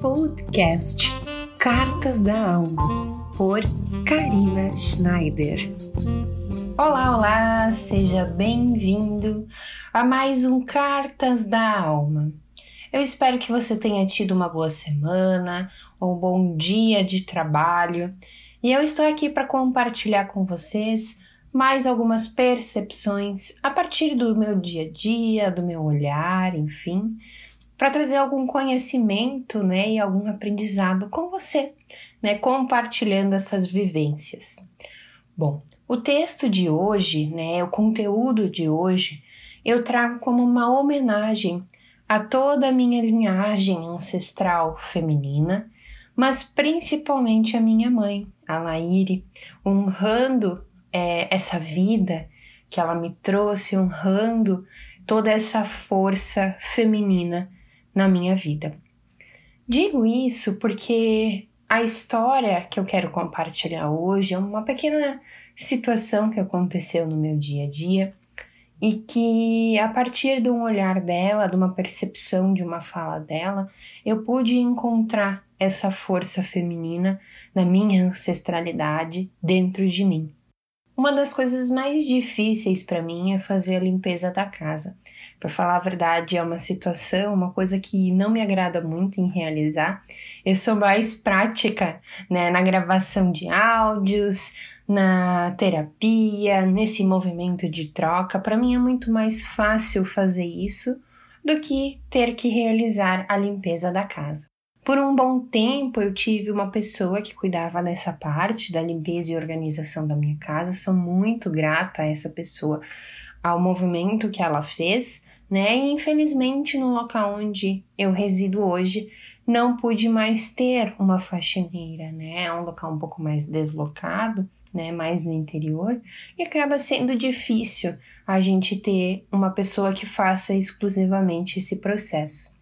Podcast Cartas da Alma por Karina Schneider. Olá, olá, seja bem-vindo a mais um Cartas da Alma. Eu espero que você tenha tido uma boa semana, um bom dia de trabalho e eu estou aqui para compartilhar com vocês mais algumas percepções a partir do meu dia a dia, do meu olhar, enfim, para trazer algum conhecimento, né, e algum aprendizado com você, né, compartilhando essas vivências. Bom, o texto de hoje, né, o conteúdo de hoje, eu trago como uma homenagem a toda a minha linhagem ancestral feminina, mas principalmente a minha mãe, a Laíre, honrando é, essa vida que ela me trouxe, honrando toda essa força feminina na minha vida. Digo isso porque a história que eu quero compartilhar hoje é uma pequena situação que aconteceu no meu dia a dia e que a partir de um olhar dela, de uma percepção de uma fala dela, eu pude encontrar essa força feminina na minha ancestralidade dentro de mim. Uma das coisas mais difíceis para mim é fazer a limpeza da casa. Para falar a verdade, é uma situação, uma coisa que não me agrada muito em realizar. Eu sou mais prática, né, na gravação de áudios, na terapia, nesse movimento de troca. Para mim é muito mais fácil fazer isso do que ter que realizar a limpeza da casa. Por um bom tempo eu tive uma pessoa que cuidava dessa parte da limpeza e organização da minha casa. Sou muito grata a essa pessoa, ao movimento que ela fez, né? E infelizmente no local onde eu resido hoje, não pude mais ter uma faxineira, né? É um local um pouco mais deslocado, né? Mais no interior, e acaba sendo difícil a gente ter uma pessoa que faça exclusivamente esse processo.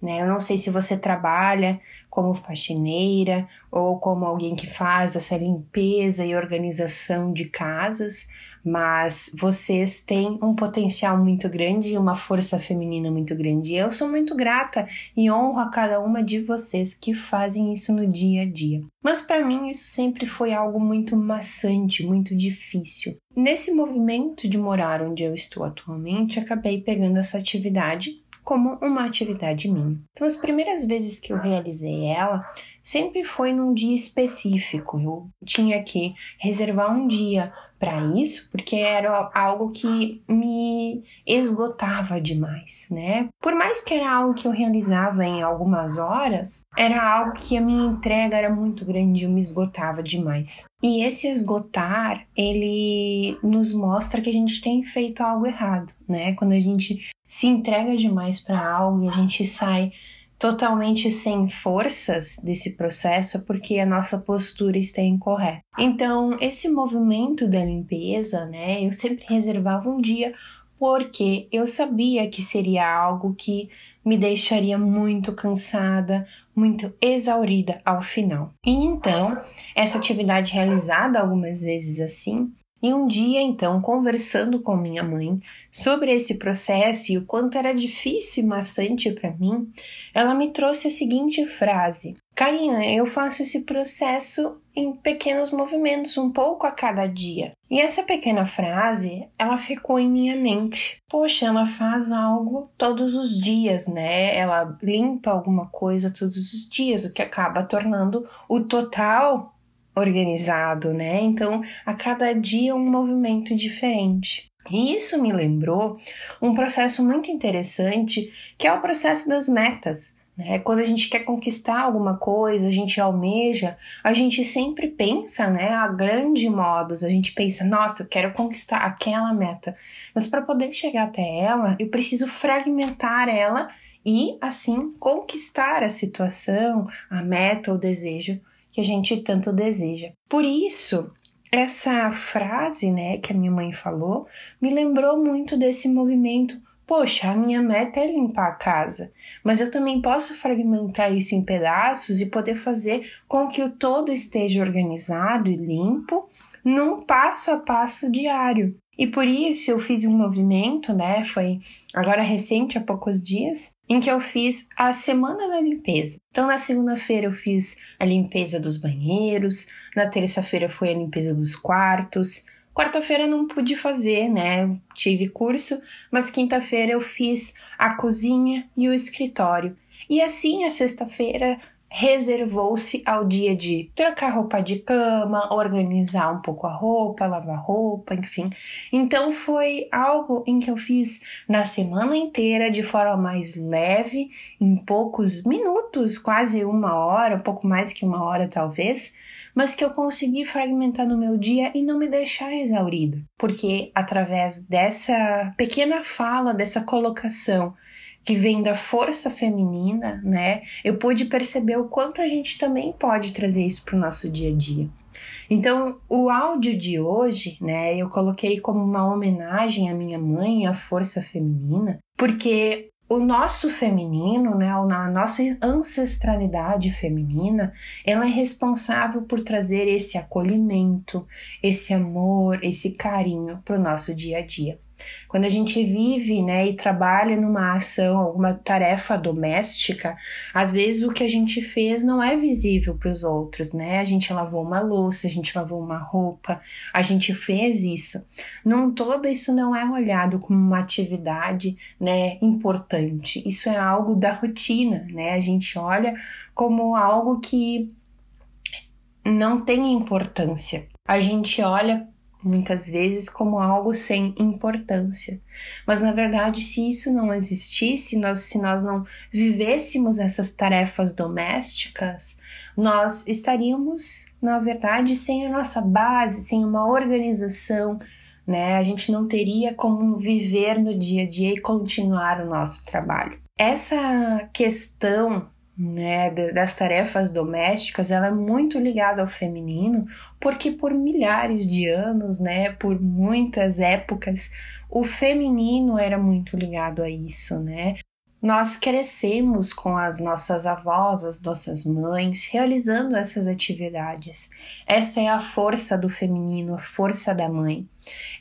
Né? Eu não sei se você trabalha como faxineira ou como alguém que faz essa limpeza e organização de casas, mas vocês têm um potencial muito grande e uma força feminina muito grande. Eu sou muito grata e honro a cada uma de vocês que fazem isso no dia a dia. Mas para mim isso sempre foi algo muito maçante, muito difícil. Nesse movimento de morar onde eu estou atualmente, acabei pegando essa atividade como uma atividade minha. Então, as primeiras vezes que eu realizei ela, sempre foi num dia específico. Eu tinha que reservar um dia para isso, porque era algo que me esgotava demais, né? Por mais que era algo que eu realizava em algumas horas, era algo que a minha entrega era muito grande, eu me esgotava demais. E esse esgotar, ele nos mostra que a gente tem feito algo errado, né? Quando a gente se entrega demais para algo e a gente sai totalmente sem forças desse processo é porque a nossa postura está incorreta. Então, esse movimento da limpeza, né, eu sempre reservava um dia porque eu sabia que seria algo que me deixaria muito cansada, muito exaurida ao final. E então, essa atividade realizada algumas vezes assim, e um dia, então, conversando com minha mãe sobre esse processo e o quanto era difícil e maçante para mim, ela me trouxe a seguinte frase: Karina, eu faço esse processo em pequenos movimentos, um pouco a cada dia. E essa pequena frase, ela ficou em minha mente. Poxa, ela faz algo todos os dias, né? Ela limpa alguma coisa todos os dias, o que acaba tornando o total organizado, né? Então, a cada dia um movimento diferente. E isso me lembrou um processo muito interessante, que é o processo das metas. Né? Quando a gente quer conquistar alguma coisa, a gente almeja, a gente sempre pensa, né, a grande modos, a gente pensa, nossa, eu quero conquistar aquela meta. Mas para poder chegar até ela, eu preciso fragmentar ela e assim conquistar a situação, a meta, o desejo que a gente tanto deseja. Por isso, essa frase, né, que a minha mãe falou, me lembrou muito desse movimento. Poxa, a minha meta é limpar a casa, mas eu também posso fragmentar isso em pedaços e poder fazer com que o todo esteja organizado e limpo num passo a passo diário. E por isso eu fiz um movimento, né? Foi agora recente, há poucos dias, em que eu fiz a semana da limpeza. Então, na segunda-feira eu fiz a limpeza dos banheiros, na terça-feira foi a limpeza dos quartos. Quarta-feira não pude fazer, né? Tive curso, mas quinta-feira eu fiz a cozinha e o escritório. E assim, a sexta-feira reservou-se ao dia de trocar roupa de cama, organizar um pouco a roupa, lavar roupa, enfim. Então foi algo em que eu fiz na semana inteira de forma mais leve, em poucos minutos, quase uma hora, um pouco mais que uma hora talvez, mas que eu consegui fragmentar no meu dia e não me deixar exaurida, porque através dessa pequena fala, dessa colocação que vem da força feminina, né? Eu pude perceber o quanto a gente também pode trazer isso para o nosso dia a dia. Então, o áudio de hoje, né, eu coloquei como uma homenagem à minha mãe, à força feminina, porque o nosso feminino, né, a nossa ancestralidade feminina, ela é responsável por trazer esse acolhimento, esse amor, esse carinho para o nosso dia a dia. Quando a gente vive, né, e trabalha numa ação, alguma tarefa doméstica, às vezes o que a gente fez não é visível para os outros, né? A gente lavou uma louça, a gente lavou uma roupa, a gente fez isso. Num todo, isso não é olhado como uma atividade, né, importante. Isso é algo da rotina, né? A gente olha como algo que não tem importância. A gente olha muitas vezes como algo sem importância. Mas na verdade, se isso não existisse, nós, se nós não vivêssemos essas tarefas domésticas, nós estaríamos, na verdade, sem a nossa base, sem uma organização, né? A gente não teria como viver no dia a dia e continuar o nosso trabalho. Essa questão né, das tarefas domésticas, ela é muito ligada ao feminino, porque por milhares de anos, né, por muitas épocas, o feminino era muito ligado a isso, né? Nós crescemos com as nossas avós, as nossas mães, realizando essas atividades. Essa é a força do feminino, a força da mãe.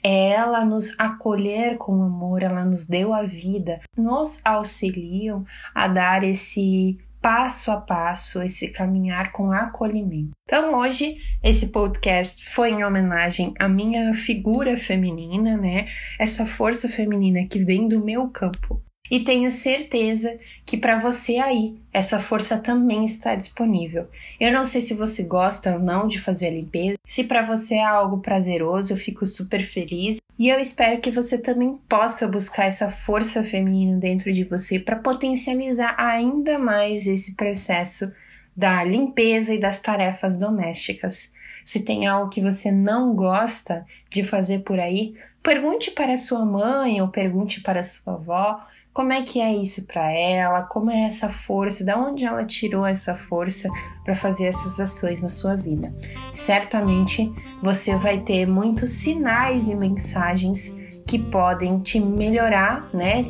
É ela nos acolher com amor, ela nos deu a vida, nos auxiliam a dar esse passo a passo, esse caminhar com acolhimento. Então, hoje, esse podcast foi em homenagem à minha figura feminina, né? Essa força feminina que vem do meu campo. E tenho certeza que para você aí, essa força também está disponível. Eu não sei se você gosta ou não de fazer a limpeza. Se para você é algo prazeroso, eu fico super feliz. E eu espero que você também possa buscar essa força feminina dentro de você para potencializar ainda mais esse processo da limpeza e das tarefas domésticas. Se tem algo que você não gosta de fazer por aí, pergunte para sua mãe ou pergunte para sua avó como é que é isso para ela? Como é essa força? Da onde ela tirou essa força para fazer essas ações na sua vida? Certamente você vai ter muitos sinais e mensagens que podem te melhorar, né?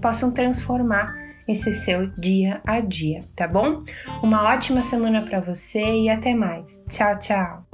Possam transformar esse seu dia a dia, tá bom? Uma ótima semana para você e até mais. Tchau, tchau.